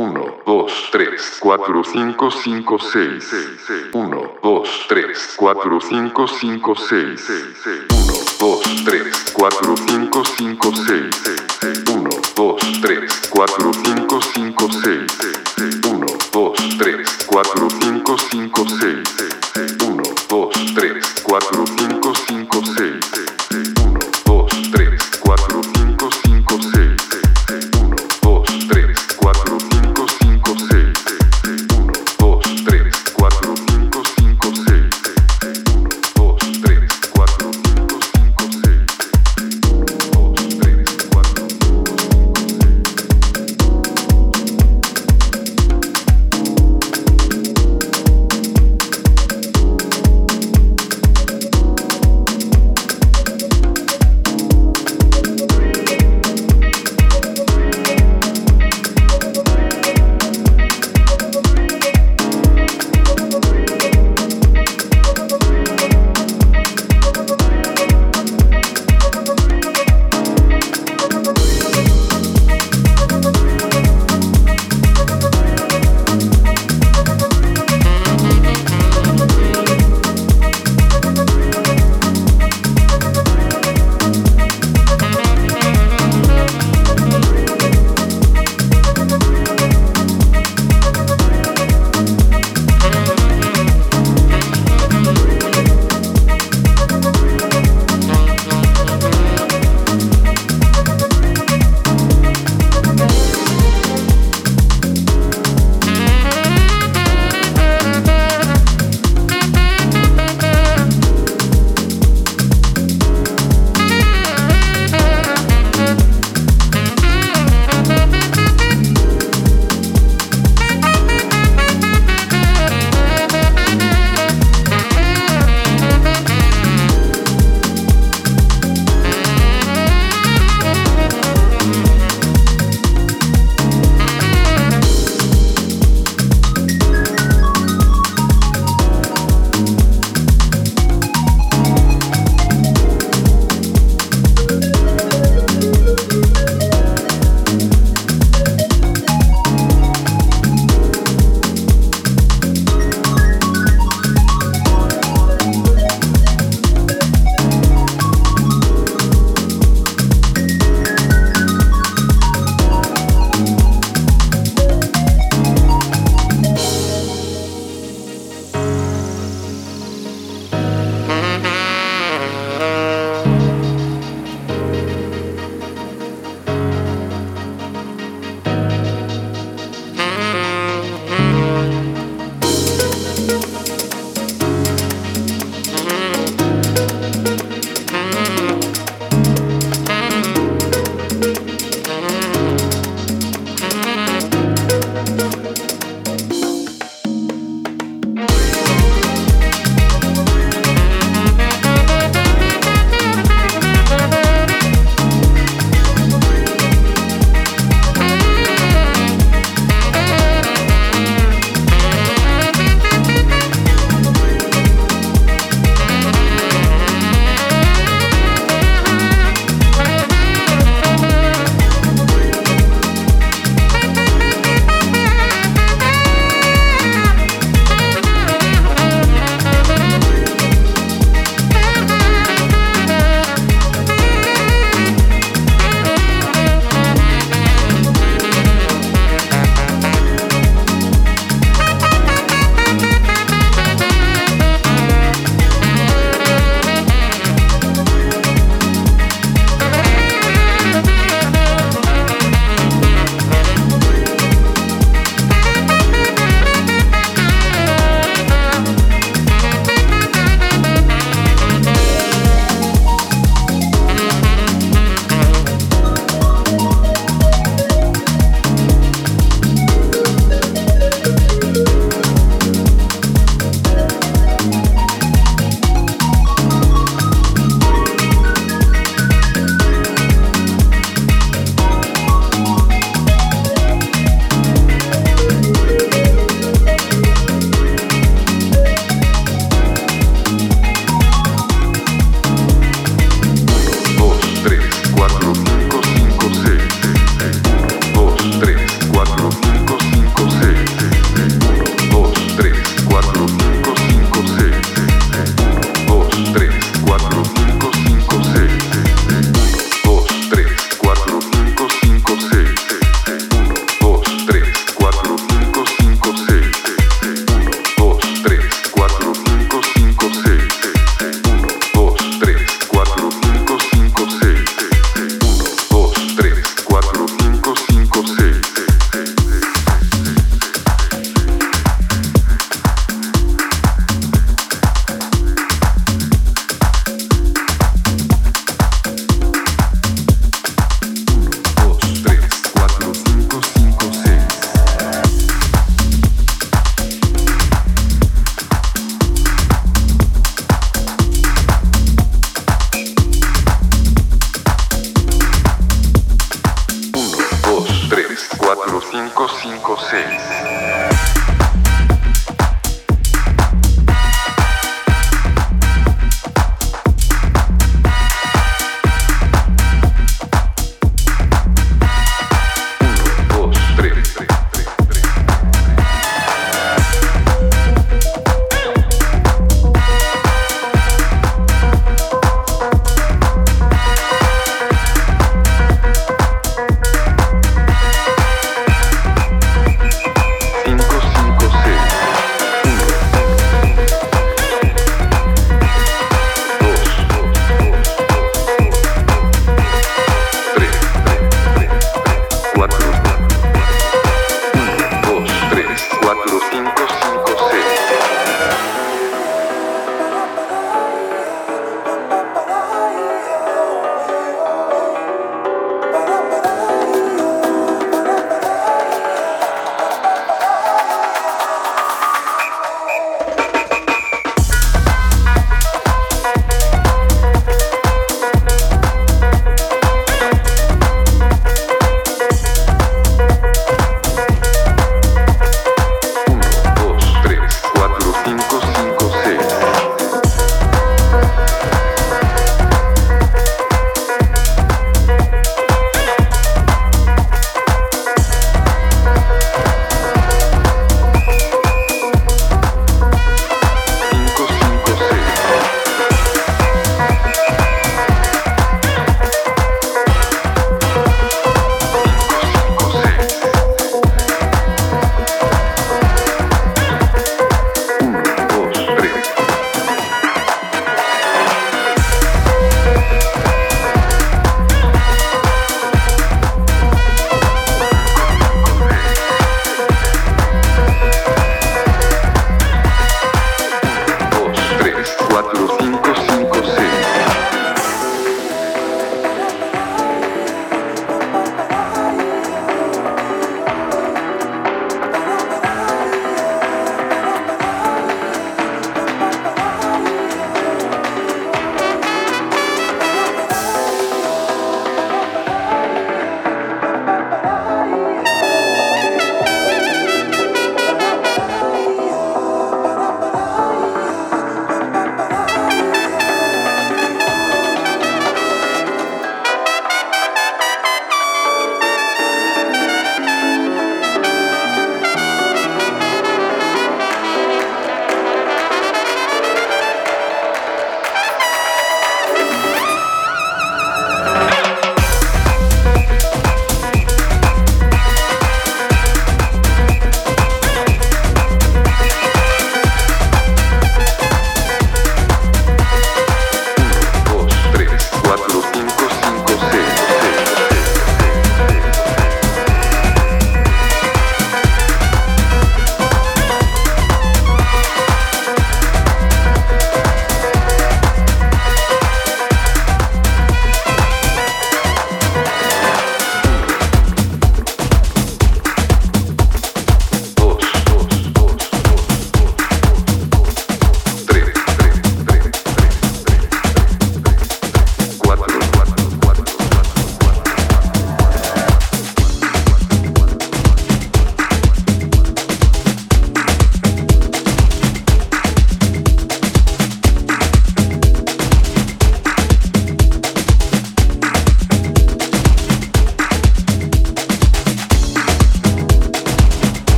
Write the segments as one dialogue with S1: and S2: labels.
S1: 1, 2, 3, 4, 5, 5, 6. 1, 2, 3, 4, 5, 5, 6. 1, 2, 3, 4, 5, 5, 6. 1, 2, 3, 4, 5, 5, 6. 1, 2, 3, 4, 5, 5, 6. 1, 2, 3, 4, 5, 5, 6.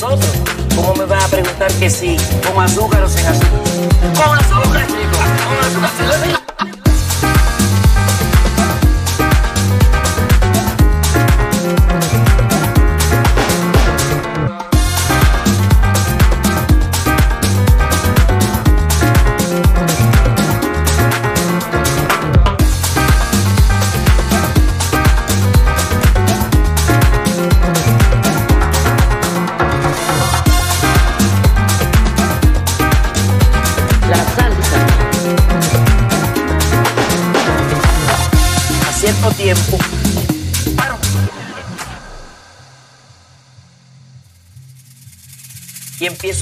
S2: Nosotros. ¿Cómo me vas a preguntar que si con azúcar?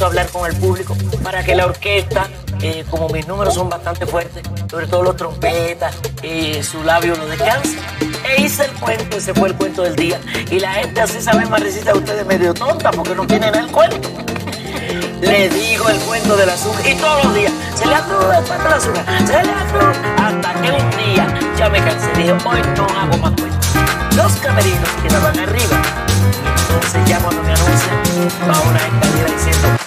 S2: A hablar con el público para que la orquesta, eh, como mis números son bastante fuertes, sobre todo los trompetas, eh, su labio lo descansa. E hice el cuento, ese fue el cuento del día. Y la gente así sabe más resiste a ustedes medio tonta porque no tienen el cuento. Le digo el cuento del azúcar y todos los días se le aflora el cuento del azúcar, se le aflora hasta que un día ya me cansé. Dije, hoy no hago más cuentos. Los camerinos quedaban arriba entonces ya cuando me anuncian va una escalera diciendo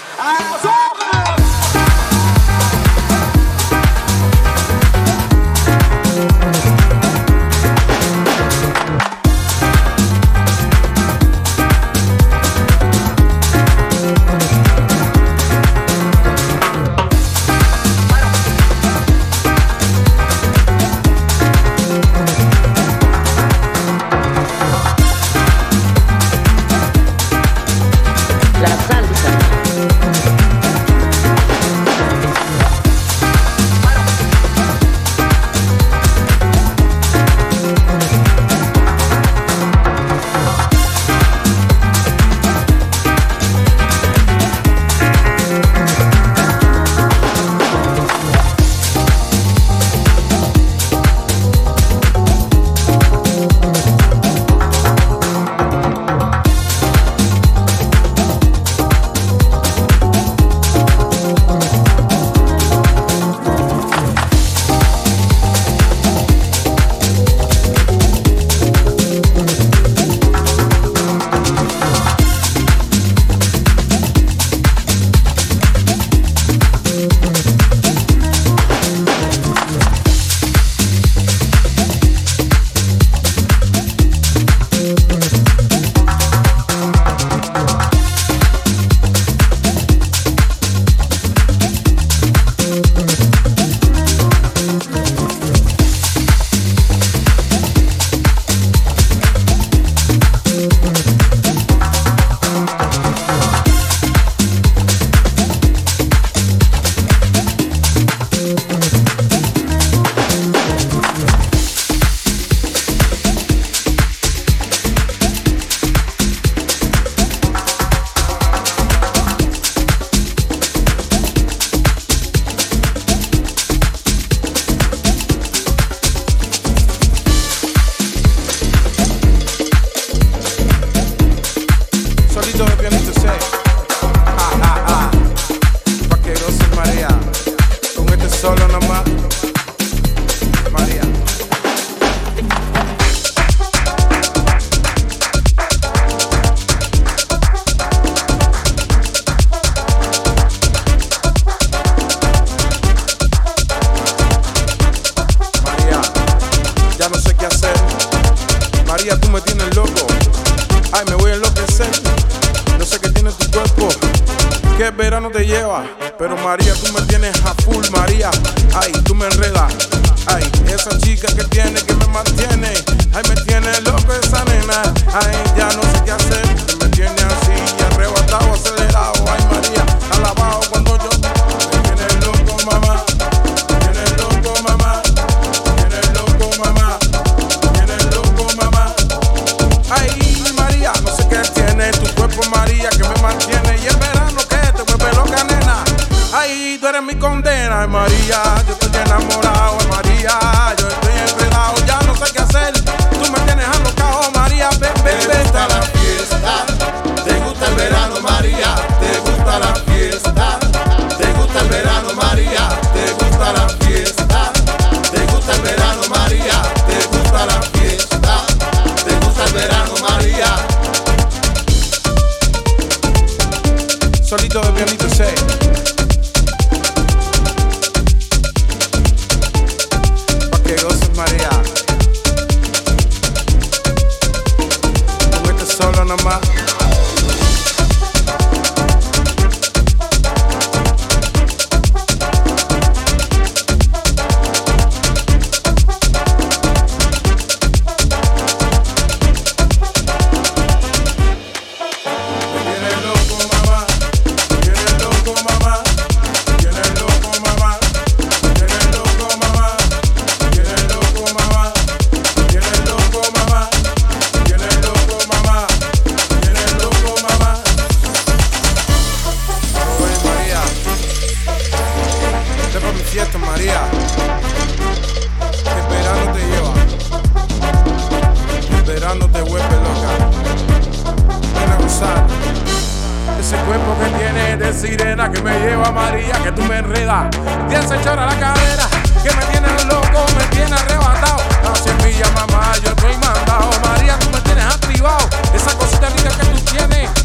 S3: sirena que me lleva a María, que tú
S4: me enredas. Diez horas la
S3: cadera, que me tienes loco, me tienes arrebatado.
S4: No
S5: se pilla mamá, yo estoy mandado. María, tú me tienes activado. Esa cosita linda que tú tienes.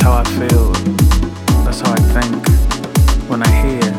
S5: That's how I feel. That's how I think when I hear.